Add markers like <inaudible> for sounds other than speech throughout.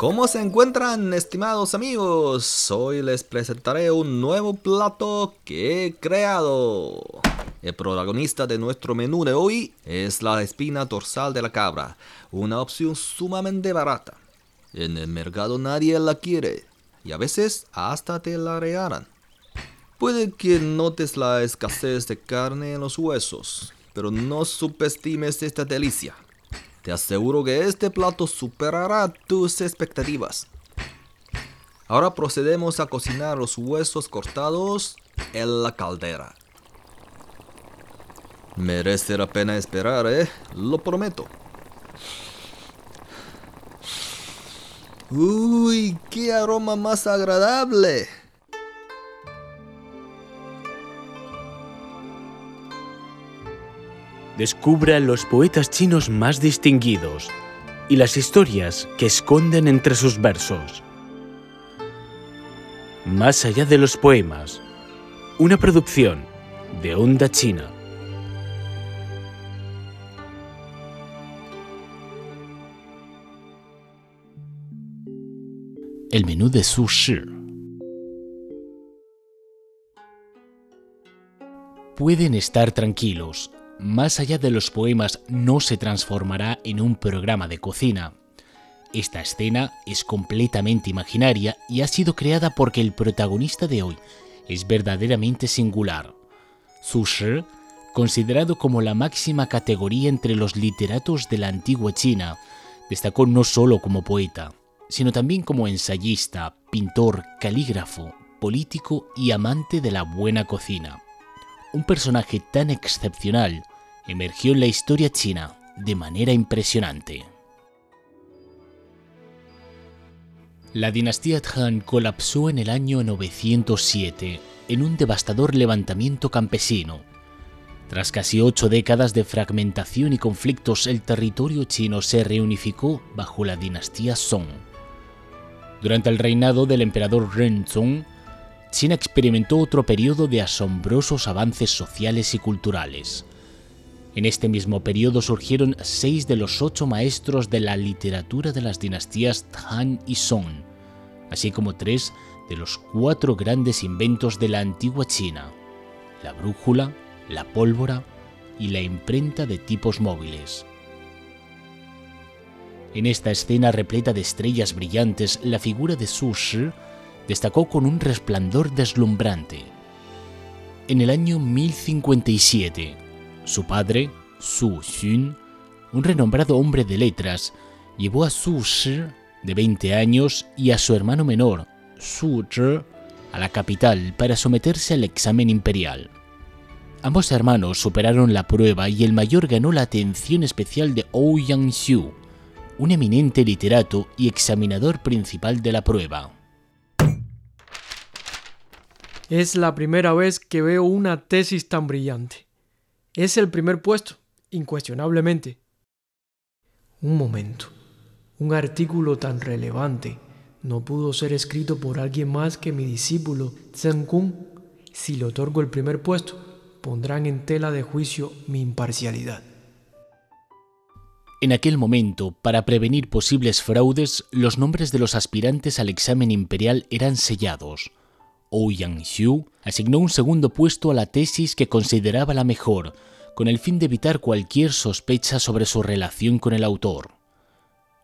¿Cómo se encuentran, estimados amigos? Hoy les presentaré un nuevo plato que he creado. El protagonista de nuestro menú de hoy es la espina dorsal de la cabra, una opción sumamente barata. En el mercado nadie la quiere y a veces hasta te la regalan. Puede que notes la escasez de carne en los huesos, pero no subestimes esta delicia. Te aseguro que este plato superará tus expectativas. Ahora procedemos a cocinar los huesos cortados en la caldera. Merece la pena esperar, ¿eh? Lo prometo. ¡Uy! ¡Qué aroma más agradable! Descubra los poetas chinos más distinguidos y las historias que esconden entre sus versos. Más allá de los poemas, una producción de Onda China. El menú de Su Shi. Pueden estar tranquilos, más allá de los poemas, no se transformará en un programa de cocina. Esta escena es completamente imaginaria y ha sido creada porque el protagonista de hoy es verdaderamente singular. Su Shi, considerado como la máxima categoría entre los literatos de la antigua China, destacó no solo como poeta, sino también como ensayista, pintor, calígrafo, político y amante de la buena cocina. Un personaje tan excepcional emergió en la historia china de manera impresionante. La dinastía Han colapsó en el año 907 en un devastador levantamiento campesino. Tras casi ocho décadas de fragmentación y conflictos, el territorio chino se reunificó bajo la dinastía Song. Durante el reinado del emperador Renzong, China experimentó otro periodo de asombrosos avances sociales y culturales. En este mismo periodo surgieron seis de los ocho maestros de la literatura de las dinastías Han y Song, así como tres de los cuatro grandes inventos de la antigua China, la brújula, la pólvora y la imprenta de tipos móviles. En esta escena repleta de estrellas brillantes, la figura de Su Shi destacó con un resplandor deslumbrante. En el año 1057, su padre, Su Xun, un renombrado hombre de letras, llevó a Su Shi, de 20 años, y a su hermano menor, Su Zhi, a la capital para someterse al examen imperial. Ambos hermanos superaron la prueba y el mayor ganó la atención especial de Ouyang Xiu, un eminente literato y examinador principal de la prueba. Es la primera vez que veo una tesis tan brillante. Es el primer puesto, incuestionablemente. Un momento. Un artículo tan relevante no pudo ser escrito por alguien más que mi discípulo Zheng Kung. Si le otorgo el primer puesto, pondrán en tela de juicio mi imparcialidad. En aquel momento, para prevenir posibles fraudes, los nombres de los aspirantes al examen imperial eran sellados. Ouyang Xiu asignó un segundo puesto a la tesis que consideraba la mejor, con el fin de evitar cualquier sospecha sobre su relación con el autor.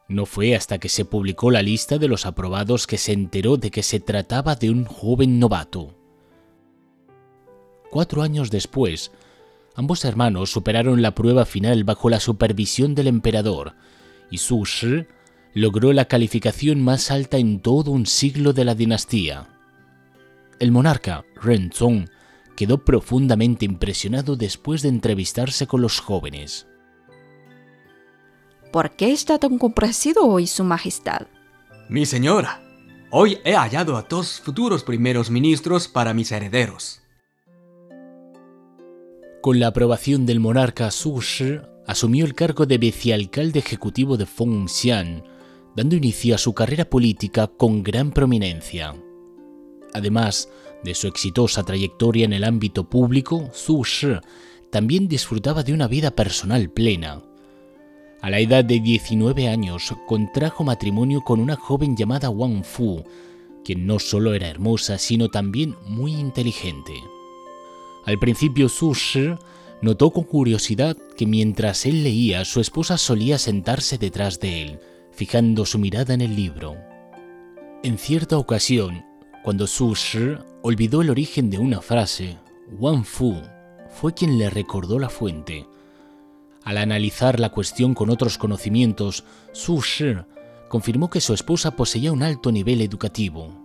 No fue hasta que se publicó la lista de los aprobados que se enteró de que se trataba de un joven novato. Cuatro años después, ambos hermanos superaron la prueba final bajo la supervisión del emperador, y Su Shi logró la calificación más alta en todo un siglo de la dinastía. El monarca, Renzong, quedó profundamente impresionado después de entrevistarse con los jóvenes. ¿Por qué está tan complacido hoy, Su Majestad? Mi señora, hoy he hallado a dos futuros primeros ministros para mis herederos. Con la aprobación del monarca Su Shi, asumió el cargo de vicealcalde ejecutivo de Fengxian, dando inicio a su carrera política con gran prominencia. Además de su exitosa trayectoria en el ámbito público, Su Shi también disfrutaba de una vida personal plena. A la edad de 19 años contrajo matrimonio con una joven llamada Wang Fu, quien no solo era hermosa, sino también muy inteligente. Al principio Su Shi notó con curiosidad que mientras él leía, su esposa solía sentarse detrás de él, fijando su mirada en el libro. En cierta ocasión, cuando Su Shi olvidó el origen de una frase, Wang Fu fue quien le recordó la fuente. Al analizar la cuestión con otros conocimientos, Su Shi confirmó que su esposa poseía un alto nivel educativo.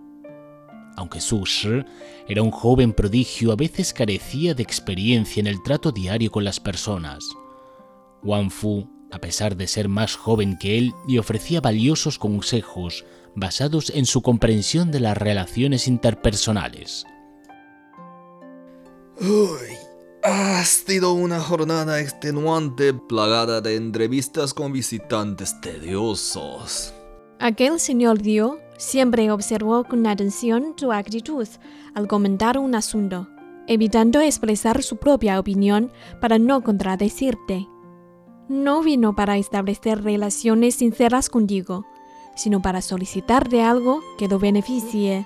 Aunque Su Shi era un joven prodigio, a veces carecía de experiencia en el trato diario con las personas. Wang Fu, a pesar de ser más joven que él, le ofrecía valiosos consejos basados en su comprensión de las relaciones interpersonales. Uy, ha sido una jornada extenuante plagada de entrevistas con visitantes tediosos. Aquel señor Dio siempre observó con atención tu actitud al comentar un asunto, evitando expresar su propia opinión para no contradecirte. No vino para establecer relaciones sinceras contigo, sino para solicitarte algo que lo beneficie.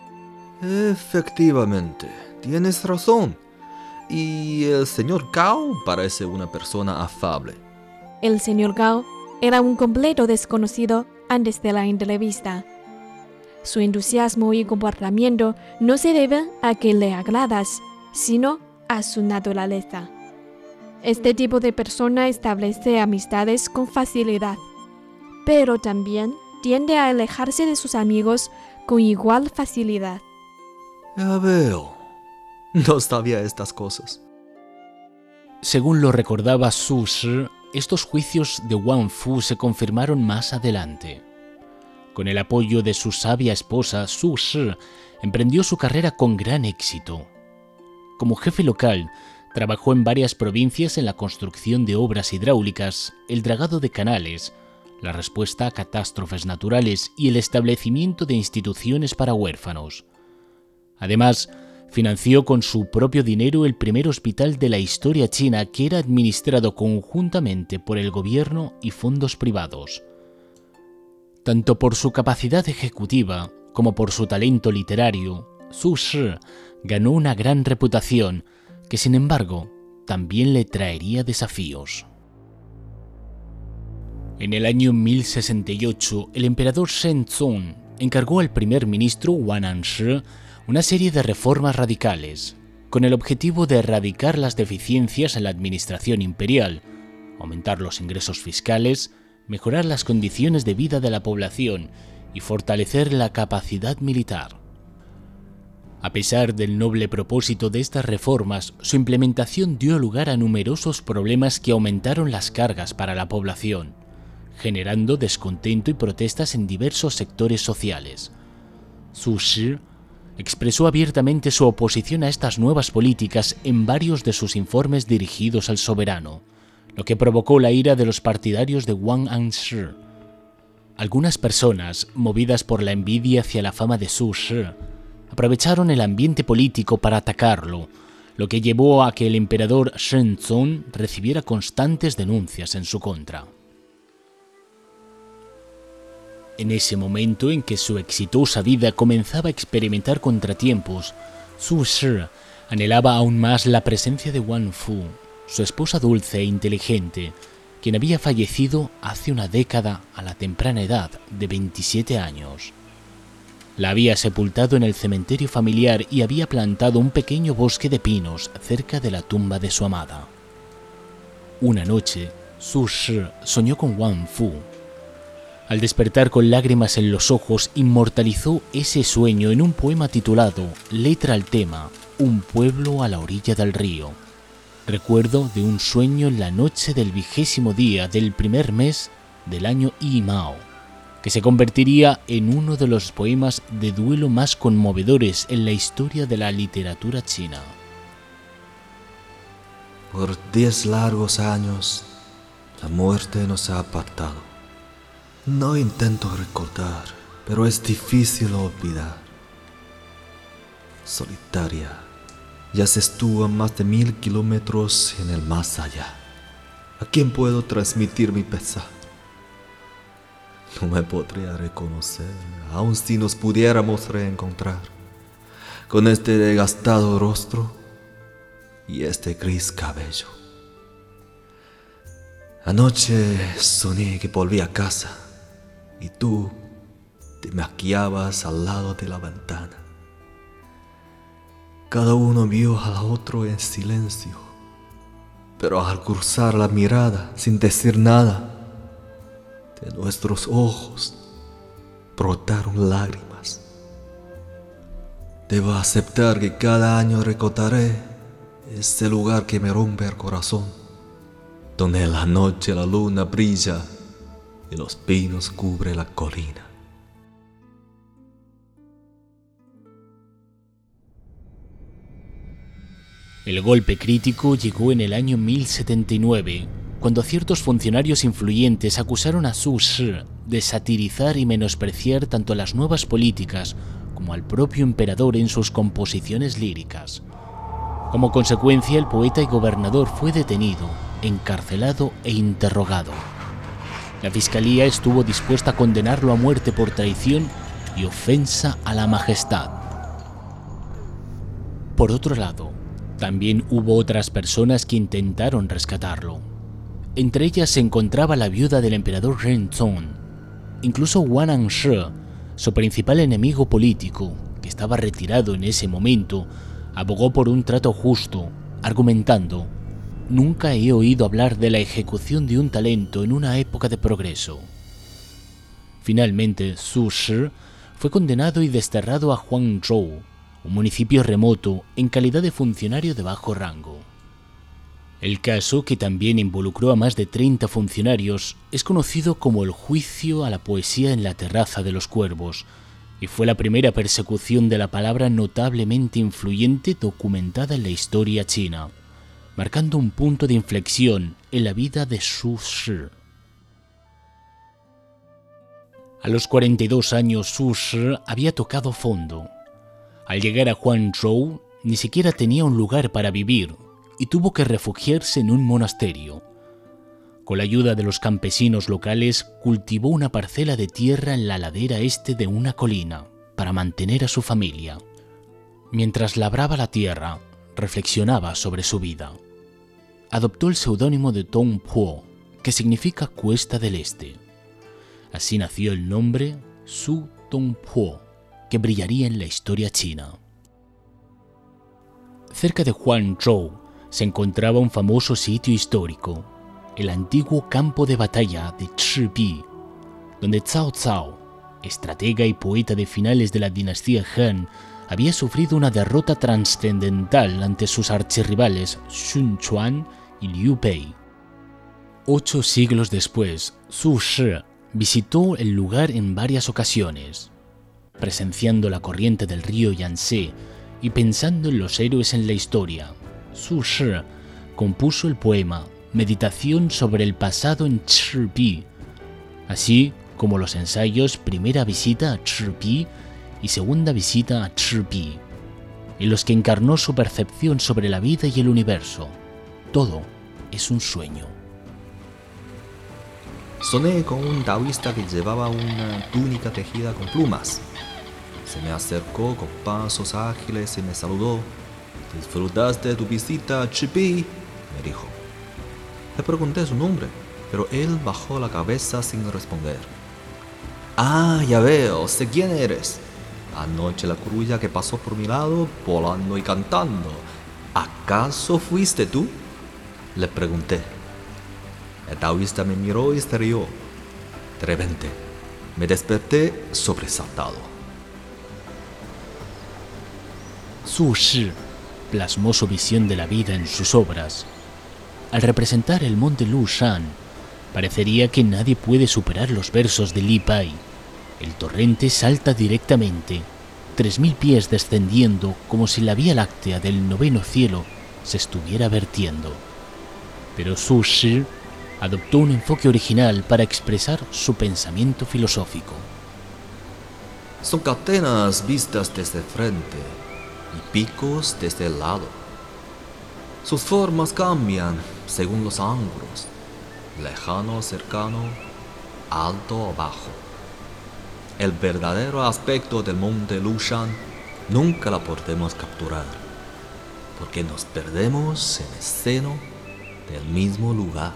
Efectivamente, tienes razón. Y el señor Cao parece una persona afable. El señor Gao era un completo desconocido antes de la entrevista. Su entusiasmo y comportamiento no se deben a que le agradas, sino a su naturaleza. Este tipo de persona establece amistades con facilidad, pero también tiende a alejarse de sus amigos con igual facilidad. Ya veo. No sabía estas cosas. Según lo recordaba Su Shi, estos juicios de Wang Fu se confirmaron más adelante. Con el apoyo de su sabia esposa, Su Shi emprendió su carrera con gran éxito. Como jefe local, trabajó en varias provincias en la construcción de obras hidráulicas, el dragado de canales, la respuesta a catástrofes naturales y el establecimiento de instituciones para huérfanos. Además, financió con su propio dinero el primer hospital de la historia china que era administrado conjuntamente por el gobierno y fondos privados. Tanto por su capacidad ejecutiva como por su talento literario, Su Shi ganó una gran reputación que sin embargo también le traería desafíos. En el año 1068, el emperador Shenzong encargó al primer ministro Wananshi una serie de reformas radicales, con el objetivo de erradicar las deficiencias en la administración imperial, aumentar los ingresos fiscales, mejorar las condiciones de vida de la población y fortalecer la capacidad militar. A pesar del noble propósito de estas reformas, su implementación dio lugar a numerosos problemas que aumentaron las cargas para la población, generando descontento y protestas en diversos sectores sociales. Su Shi expresó abiertamente su oposición a estas nuevas políticas en varios de sus informes dirigidos al soberano, lo que provocó la ira de los partidarios de Wang Anshi. Algunas personas, movidas por la envidia hacia la fama de Su Shi, aprovecharon el ambiente político para atacarlo, lo que llevó a que el emperador Shenzong recibiera constantes denuncias en su contra. En ese momento en que su exitosa vida comenzaba a experimentar contratiempos, Su Shi anhelaba aún más la presencia de Wang Fu, su esposa dulce e inteligente, quien había fallecido hace una década a la temprana edad de 27 años. La había sepultado en el cementerio familiar y había plantado un pequeño bosque de pinos cerca de la tumba de su amada. Una noche, Su Shi soñó con Wang Fu. Al despertar con lágrimas en los ojos, inmortalizó ese sueño en un poema titulado Letra al tema, Un pueblo a la orilla del río. Recuerdo de un sueño en la noche del vigésimo día del primer mes del año Yi Mao que se convertiría en uno de los poemas de duelo más conmovedores en la historia de la literatura china. Por diez largos años, la muerte nos ha apartado. No intento recordar, pero es difícil olvidar. Solitaria, yaces tú a más de mil kilómetros en el más allá. ¿A quién puedo transmitir mi pesar? no me podría reconocer, aun si nos pudiéramos reencontrar, con este desgastado rostro y este gris cabello. Anoche soñé que volví a casa y tú te maquillabas al lado de la ventana. Cada uno vio al otro en silencio, pero al cruzar la mirada sin decir nada, de nuestros ojos brotaron lágrimas. Debo aceptar que cada año recordaré ese lugar que me rompe el corazón, donde en la noche la luna brilla y los pinos cubre la colina. El golpe crítico llegó en el año 1079, cuando ciertos funcionarios influyentes acusaron a Su Shi de satirizar y menospreciar tanto a las nuevas políticas como al propio emperador en sus composiciones líricas. Como consecuencia, el poeta y gobernador fue detenido, encarcelado e interrogado. La fiscalía estuvo dispuesta a condenarlo a muerte por traición y ofensa a la majestad. Por otro lado, también hubo otras personas que intentaron rescatarlo. Entre ellas se encontraba la viuda del emperador Renzong. Incluso Wang Anshi, su principal enemigo político, que estaba retirado en ese momento, abogó por un trato justo, argumentando, nunca he oído hablar de la ejecución de un talento en una época de progreso. Finalmente, Su Shi fue condenado y desterrado a Huangzhou, un municipio remoto en calidad de funcionario de bajo rango. El caso, que también involucró a más de 30 funcionarios, es conocido como el juicio a la poesía en la terraza de los cuervos, y fue la primera persecución de la palabra notablemente influyente documentada en la historia china, marcando un punto de inflexión en la vida de Su Shi. A los 42 años, Su Shi había tocado fondo. Al llegar a Huangzhou, ni siquiera tenía un lugar para vivir y tuvo que refugiarse en un monasterio. Con la ayuda de los campesinos locales, cultivó una parcela de tierra en la ladera este de una colina para mantener a su familia. Mientras labraba la tierra, reflexionaba sobre su vida. Adoptó el seudónimo de Tong Po, que significa Cuesta del Este. Así nació el nombre Su Tong Po, que brillaría en la historia china. Cerca de Huangzhou se encontraba un famoso sitio histórico, el antiguo campo de batalla de Chibi, donde Cao Cao, estratega y poeta de finales de la dinastía Han, había sufrido una derrota trascendental ante sus archirrivales Sun Quan y Liu Bei. Ocho siglos después, Su Shi visitó el lugar en varias ocasiones, presenciando la corriente del río Yangtze y pensando en los héroes en la historia. Su Shi compuso el poema Meditación sobre el pasado en Chibi, así como los ensayos Primera visita a Chibi y Segunda visita a Chibi, en los que encarnó su percepción sobre la vida y el universo. Todo es un sueño. Soné con un taoísta que llevaba una túnica tejida con plumas. Se me acercó con pasos ágiles y me saludó. ¿Disfrutaste de tu visita a Chipi? me dijo. Le pregunté su nombre, pero él bajó la cabeza sin responder. Ah, ya veo, sé quién eres. Anoche la corulla que pasó por mi lado, volando y cantando. ¿Acaso fuiste tú? Le pregunté. El taoísta me miró y se rió. De me desperté sobresaltado. Su Shi plasmó su visión de la vida en sus obras. Al representar el monte Lu Shan, parecería que nadie puede superar los versos de Li Pai. El torrente salta directamente, tres mil pies descendiendo como si la vía láctea del noveno cielo se estuviera vertiendo. Pero Su Shi adoptó un enfoque original para expresar su pensamiento filosófico. Son cadenas vistas desde frente y picos desde el lado. Sus formas cambian según los ángulos, lejano o cercano, alto o bajo. El verdadero aspecto del monte Lushan, nunca la podemos capturar, porque nos perdemos en el del mismo lugar.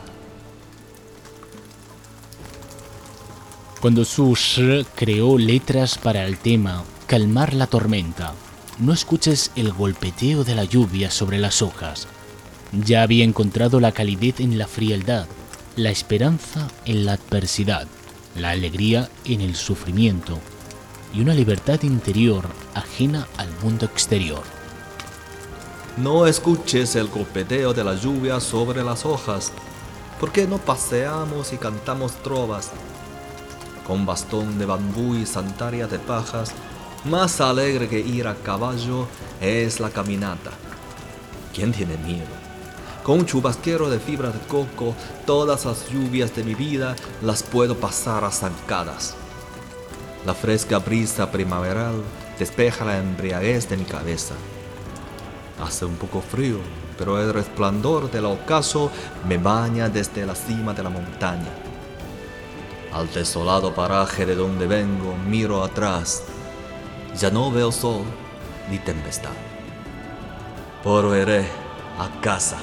Cuando Su Shi creó letras para el tema Calmar la tormenta, no escuches el golpeteo de la lluvia sobre las hojas. Ya había encontrado la calidez en la frialdad, la esperanza en la adversidad, la alegría en el sufrimiento y una libertad interior ajena al mundo exterior. No escuches el golpeteo de la lluvia sobre las hojas, porque no paseamos y cantamos trovas. Con bastón de bambú y sandalia de pajas, más alegre que ir a caballo es la caminata. ¿Quién tiene miedo? Con un chubasquero de fibra de coco, todas las lluvias de mi vida las puedo pasar a zancadas. La fresca brisa primaveral despeja la embriaguez de mi cabeza. Hace un poco frío, pero el resplandor del ocaso me baña desde la cima de la montaña. Al desolado paraje de donde vengo, miro atrás. Ya no veo sol ni tempestad. Volveré a casa.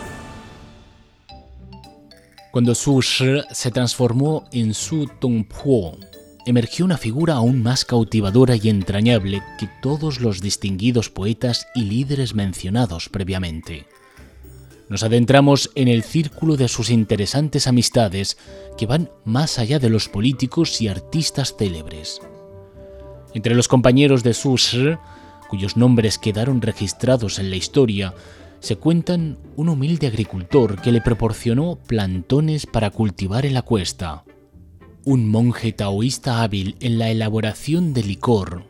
Cuando Su Shi se transformó en Su Tongpuo, emergió una figura aún más cautivadora y entrañable que todos los distinguidos poetas y líderes mencionados previamente. Nos adentramos en el círculo de sus interesantes amistades que van más allá de los políticos y artistas célebres. Entre los compañeros de Su Shi, cuyos nombres quedaron registrados en la historia, se cuentan un humilde agricultor que le proporcionó plantones para cultivar en la cuesta, un monje taoísta hábil en la elaboración de licor,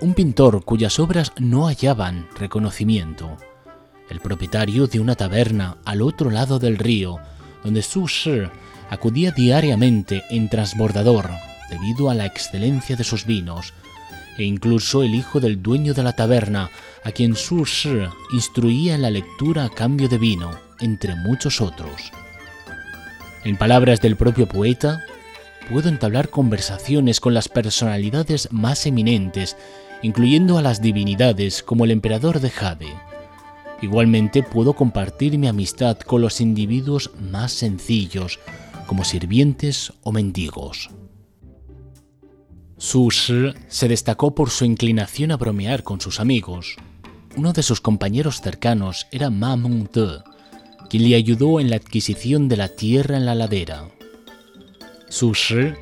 un pintor cuyas obras no hallaban reconocimiento, el propietario de una taberna al otro lado del río, donde Su Shi acudía diariamente en transbordador debido a la excelencia de sus vinos, e incluso el hijo del dueño de la taberna, a quien Su Shi instruía en la lectura a cambio de vino, entre muchos otros. En palabras del propio poeta, puedo entablar conversaciones con las personalidades más eminentes, incluyendo a las divinidades como el emperador de Jade. Igualmente puedo compartir mi amistad con los individuos más sencillos, como sirvientes o mendigos. Su Shi se destacó por su inclinación a bromear con sus amigos. Uno de sus compañeros cercanos era Ma Meng-te, quien le ayudó en la adquisición de la tierra en la ladera. Su Shi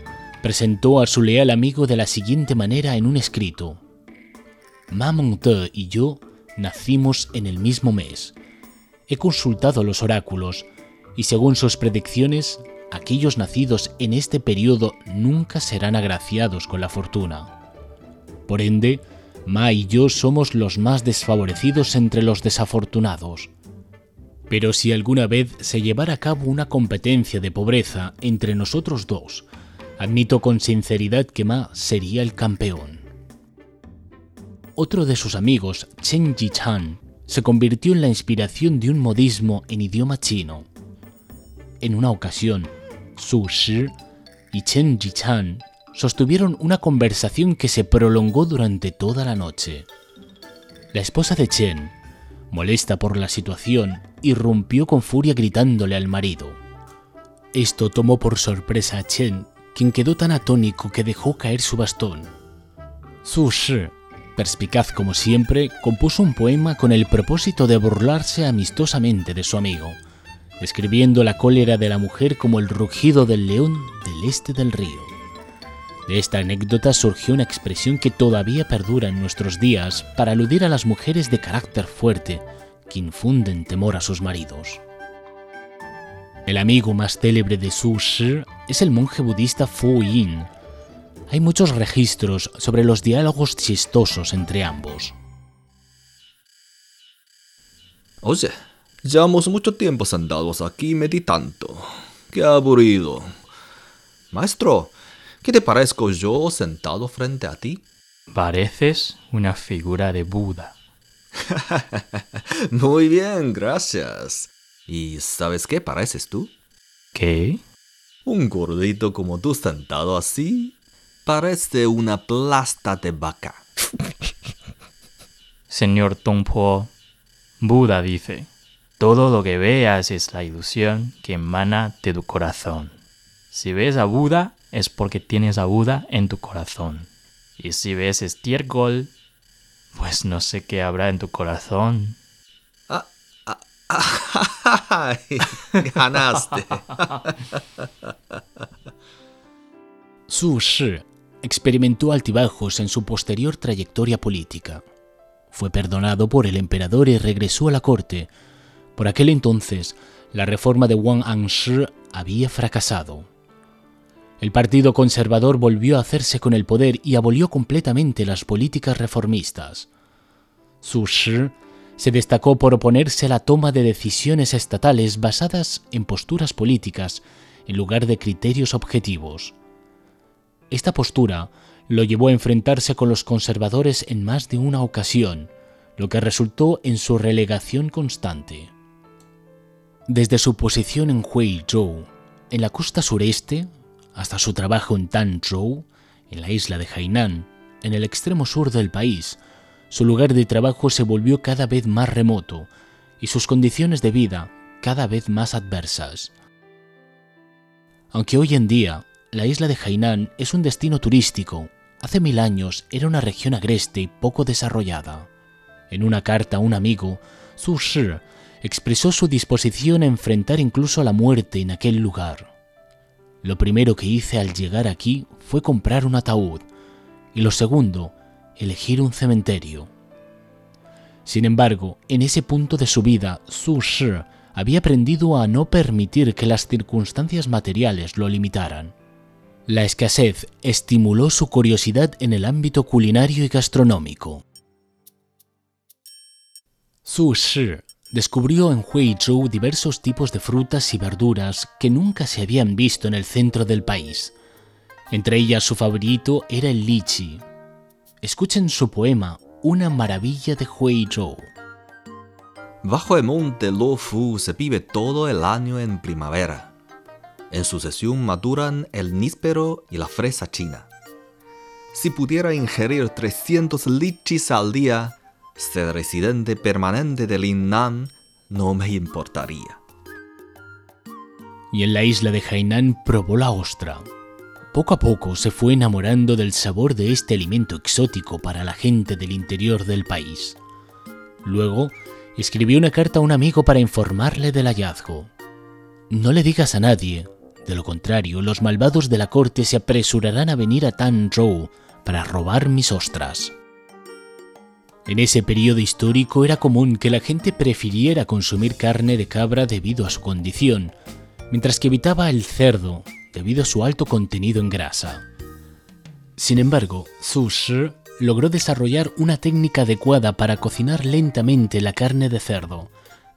presentó a su leal amigo de la siguiente manera en un escrito. Ma Meng-te y yo nacimos en el mismo mes. He consultado los oráculos y según sus predicciones, aquellos nacidos en este periodo nunca serán agraciados con la fortuna. Por ende, Ma y yo somos los más desfavorecidos entre los desafortunados. Pero si alguna vez se llevara a cabo una competencia de pobreza entre nosotros dos, admito con sinceridad que Ma sería el campeón. Otro de sus amigos, Chen Ji-chan, se convirtió en la inspiración de un modismo en idioma chino. En una ocasión, Su Shi y Chen Ji-chan sostuvieron una conversación que se prolongó durante toda la noche. La esposa de Chen, molesta por la situación, irrumpió con furia gritándole al marido. Esto tomó por sorpresa a Chen, quien quedó tan atónico que dejó caer su bastón. Su Shi, perspicaz como siempre, compuso un poema con el propósito de burlarse amistosamente de su amigo, describiendo la cólera de la mujer como el rugido del león del este del río. De esta anécdota surgió una expresión que todavía perdura en nuestros días para aludir a las mujeres de carácter fuerte que infunden temor a sus maridos. El amigo más célebre de Su Shi es el monje budista Fu Yin. Hay muchos registros sobre los diálogos chistosos entre ambos. Oye, llevamos mucho tiempo sentados aquí meditando. Qué aburrido. Maestro, ¿qué te parezco yo sentado frente a ti? Pareces una figura de Buda. <laughs> Muy bien, gracias. ¿Y sabes qué pareces tú? ¿Qué? Un gordito como tú sentado así Parece una plasta de vaca. <laughs> Señor Tongpo, Buda dice, todo lo que veas es la ilusión que emana de tu corazón. Si ves a Buda es porque tienes a Buda en tu corazón. Y si ves estiércol, pues no sé qué habrá en tu corazón. Ah, ah, <laughs> ay, ganaste. <laughs> Su Shi experimentó altibajos en su posterior trayectoria política. Fue perdonado por el emperador y regresó a la corte. Por aquel entonces, la reforma de Wang Anshi había fracasado. El Partido Conservador volvió a hacerse con el poder y abolió completamente las políticas reformistas. Su Shi se destacó por oponerse a la toma de decisiones estatales basadas en posturas políticas en lugar de criterios objetivos. Esta postura lo llevó a enfrentarse con los conservadores en más de una ocasión, lo que resultó en su relegación constante. Desde su posición en Huizhou, en la costa sureste, hasta su trabajo en Tanzhou, en la isla de Hainan, en el extremo sur del país, su lugar de trabajo se volvió cada vez más remoto y sus condiciones de vida cada vez más adversas. Aunque hoy en día la isla de Hainan es un destino turístico, hace mil años era una región agreste y poco desarrollada. En una carta a un amigo, Su Shi expresó su disposición a enfrentar incluso la muerte en aquel lugar. Lo primero que hice al llegar aquí fue comprar un ataúd y lo segundo, elegir un cementerio. Sin embargo, en ese punto de su vida, Su Shi había aprendido a no permitir que las circunstancias materiales lo limitaran. La escasez estimuló su curiosidad en el ámbito culinario y gastronómico. Su Shi descubrió en Huizhou diversos tipos de frutas y verduras que nunca se habían visto en el centro del país. Entre ellas su favorito era el lichi. Escuchen su poema, Una maravilla de Huizhou. Bajo el monte Luofu se vive todo el año en primavera. En sucesión maduran el níspero y la fresa china. Si pudiera ingerir 300 lichis al día, ser residente permanente de Linnan no me importaría. Y en la isla de Hainan probó la ostra. Poco a poco se fue enamorando del sabor de este alimento exótico para la gente del interior del país. Luego, escribió una carta a un amigo para informarle del hallazgo. No le digas a nadie, de lo contrario, los malvados de la corte se apresurarán a venir a Tanzhou para robar mis ostras. En ese periodo histórico era común que la gente prefiriera consumir carne de cabra debido a su condición, mientras que evitaba el cerdo debido a su alto contenido en grasa. Sin embargo, Su Shi logró desarrollar una técnica adecuada para cocinar lentamente la carne de cerdo,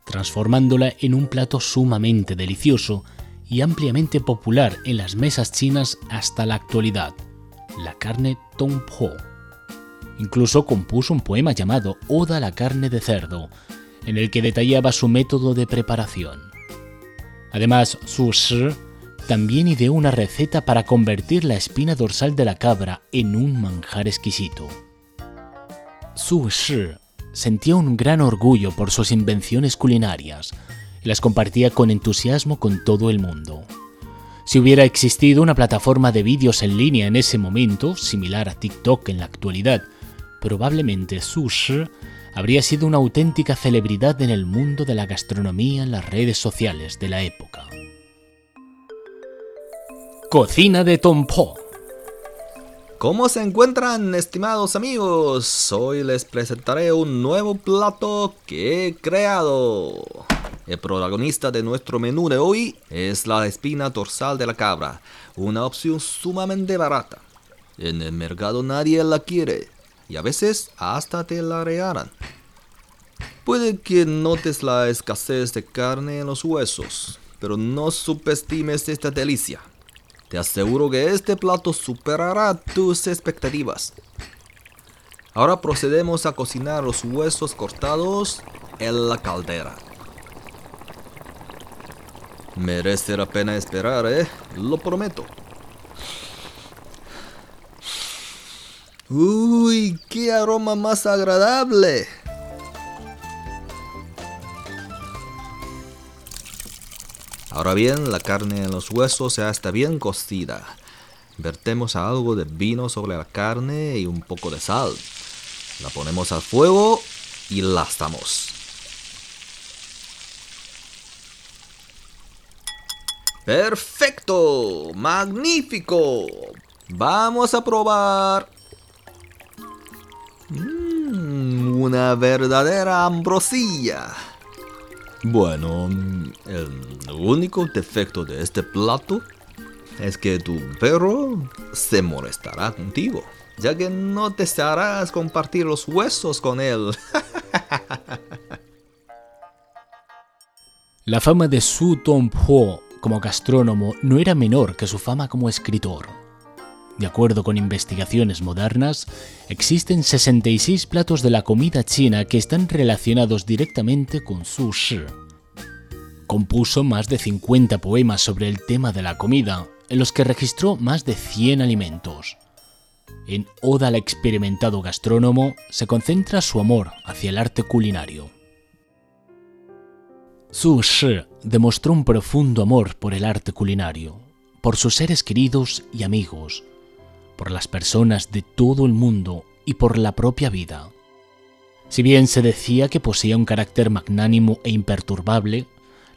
transformándola en un plato sumamente delicioso y ampliamente popular en las mesas chinas hasta la actualidad, la carne Tongpo. Incluso compuso un poema llamado Oda a la carne de cerdo, en el que detallaba su método de preparación. Además, Su Shi también ideó una receta para convertir la espina dorsal de la cabra en un manjar exquisito. Su Shi sentía un gran orgullo por sus invenciones culinarias y las compartía con entusiasmo con todo el mundo. Si hubiera existido una plataforma de vídeos en línea en ese momento, similar a TikTok en la actualidad, probablemente Su Shi habría sido una auténtica celebridad en el mundo de la gastronomía en las redes sociales de la época. Cocina de Tompo. ¿Cómo se encuentran, estimados amigos? Hoy les presentaré un nuevo plato que he creado. El protagonista de nuestro menú de hoy es la espina dorsal de la cabra, una opción sumamente barata. En el mercado nadie la quiere y a veces hasta te la regalan. Puede que notes la escasez de carne en los huesos, pero no subestimes esta delicia. Te aseguro que este plato superará tus expectativas. Ahora procedemos a cocinar los huesos cortados en la caldera. Merece la pena esperar, ¿eh? Lo prometo. Uy, qué aroma más agradable. Ahora bien, la carne en los huesos ya está bien cocida. Vertemos algo de vino sobre la carne y un poco de sal. La ponemos al fuego y la asamos. ¡Perfecto! ¡Magnífico! Vamos a probar. Mm, una verdadera ambrosía. Bueno, el único defecto de este plato es que tu perro se molestará contigo, ya que no desearás compartir los huesos con él. <laughs> La fama de Su Tong-po como gastrónomo no era menor que su fama como escritor. De acuerdo con investigaciones modernas, existen 66 platos de la comida china que están relacionados directamente con su shi. Compuso más de 50 poemas sobre el tema de la comida, en los que registró más de 100 alimentos. En Oda al experimentado gastrónomo se concentra su amor hacia el arte culinario. Su Shi demostró un profundo amor por el arte culinario, por sus seres queridos y amigos, por las personas de todo el mundo y por la propia vida. Si bien se decía que poseía un carácter magnánimo e imperturbable,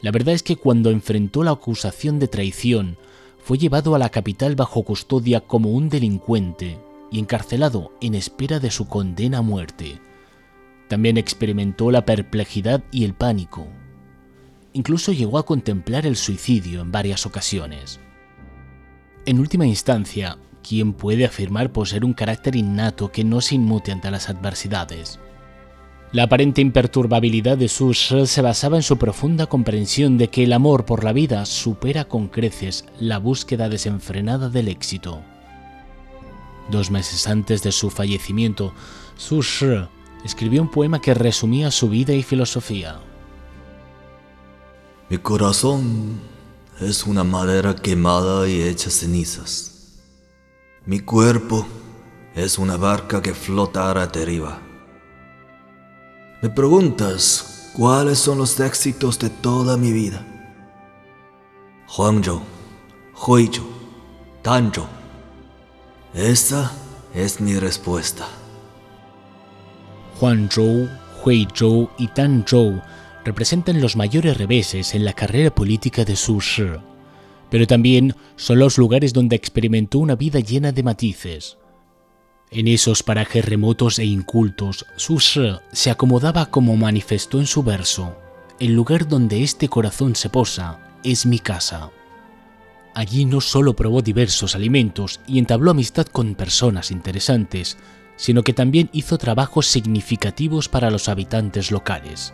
la verdad es que cuando enfrentó la acusación de traición, fue llevado a la capital bajo custodia como un delincuente y encarcelado en espera de su condena a muerte. También experimentó la perplejidad y el pánico. Incluso llegó a contemplar el suicidio en varias ocasiones. En última instancia, ¿quién puede afirmar poseer un carácter innato que no se inmute ante las adversidades? La aparente imperturbabilidad de Sush se basaba en su profunda comprensión de que el amor por la vida supera con creces la búsqueda desenfrenada del éxito. Dos meses antes de su fallecimiento, Sush escribió un poema que resumía su vida y filosofía. Mi corazón es una madera quemada y hecha cenizas. Mi cuerpo es una barca que flota a deriva. Me preguntas cuáles son los éxitos de toda mi vida. Huangzhou, Huizhou, Tanzhou. Esa es mi respuesta. Huangzhou, Huizhou y Tanzhou representan los mayores reveses en la carrera política de Su Shi, pero también son los lugares donde experimentó una vida llena de matices. En esos parajes remotos e incultos, Su Shi se acomodaba como manifestó en su verso, el lugar donde este corazón se posa es mi casa. Allí no solo probó diversos alimentos y entabló amistad con personas interesantes, sino que también hizo trabajos significativos para los habitantes locales.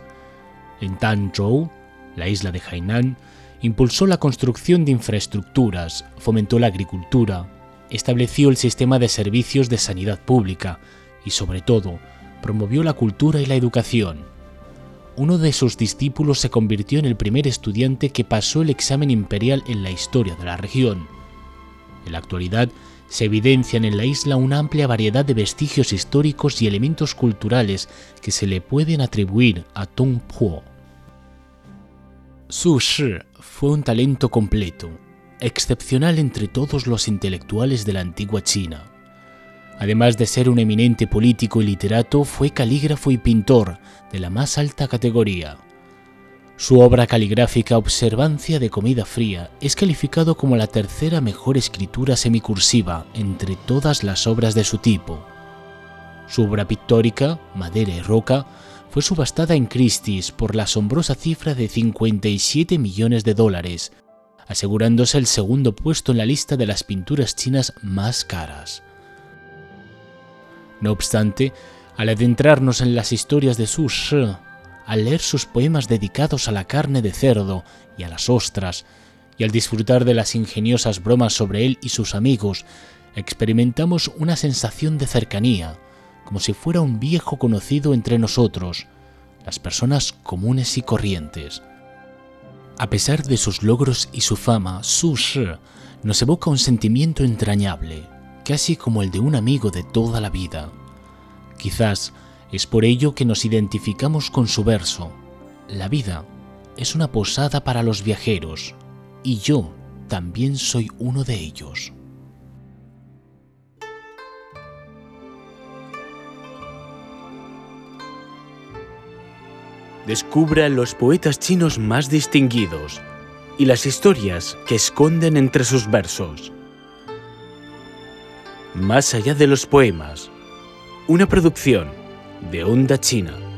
En Tanzhou, la isla de Hainan, impulsó la construcción de infraestructuras, fomentó la agricultura, estableció el sistema de servicios de sanidad pública y, sobre todo, promovió la cultura y la educación. Uno de sus discípulos se convirtió en el primer estudiante que pasó el examen imperial en la historia de la región. En la actualidad, se evidencian en la isla una amplia variedad de vestigios históricos y elementos culturales que se le pueden atribuir a Tongpo. Su Shi fue un talento completo, excepcional entre todos los intelectuales de la antigua China. Además de ser un eminente político y literato, fue calígrafo y pintor de la más alta categoría. Su obra caligráfica Observancia de Comida Fría es calificado como la tercera mejor escritura semicursiva entre todas las obras de su tipo. Su obra pictórica, Madera y Roca, fue subastada en Christie's por la asombrosa cifra de 57 millones de dólares, asegurándose el segundo puesto en la lista de las pinturas chinas más caras. No obstante, al adentrarnos en las historias de Su Shi, al leer sus poemas dedicados a la carne de cerdo y a las ostras, y al disfrutar de las ingeniosas bromas sobre él y sus amigos, experimentamos una sensación de cercanía, como si fuera un viejo conocido entre nosotros, las personas comunes y corrientes. A pesar de sus logros y su fama, Su Shi nos evoca un sentimiento entrañable, casi como el de un amigo de toda la vida. Quizás es por ello que nos identificamos con su verso. La vida es una posada para los viajeros, y yo también soy uno de ellos. Descubra los poetas chinos más distinguidos y las historias que esconden entre sus versos. Más allá de los poemas, una producción de Onda China.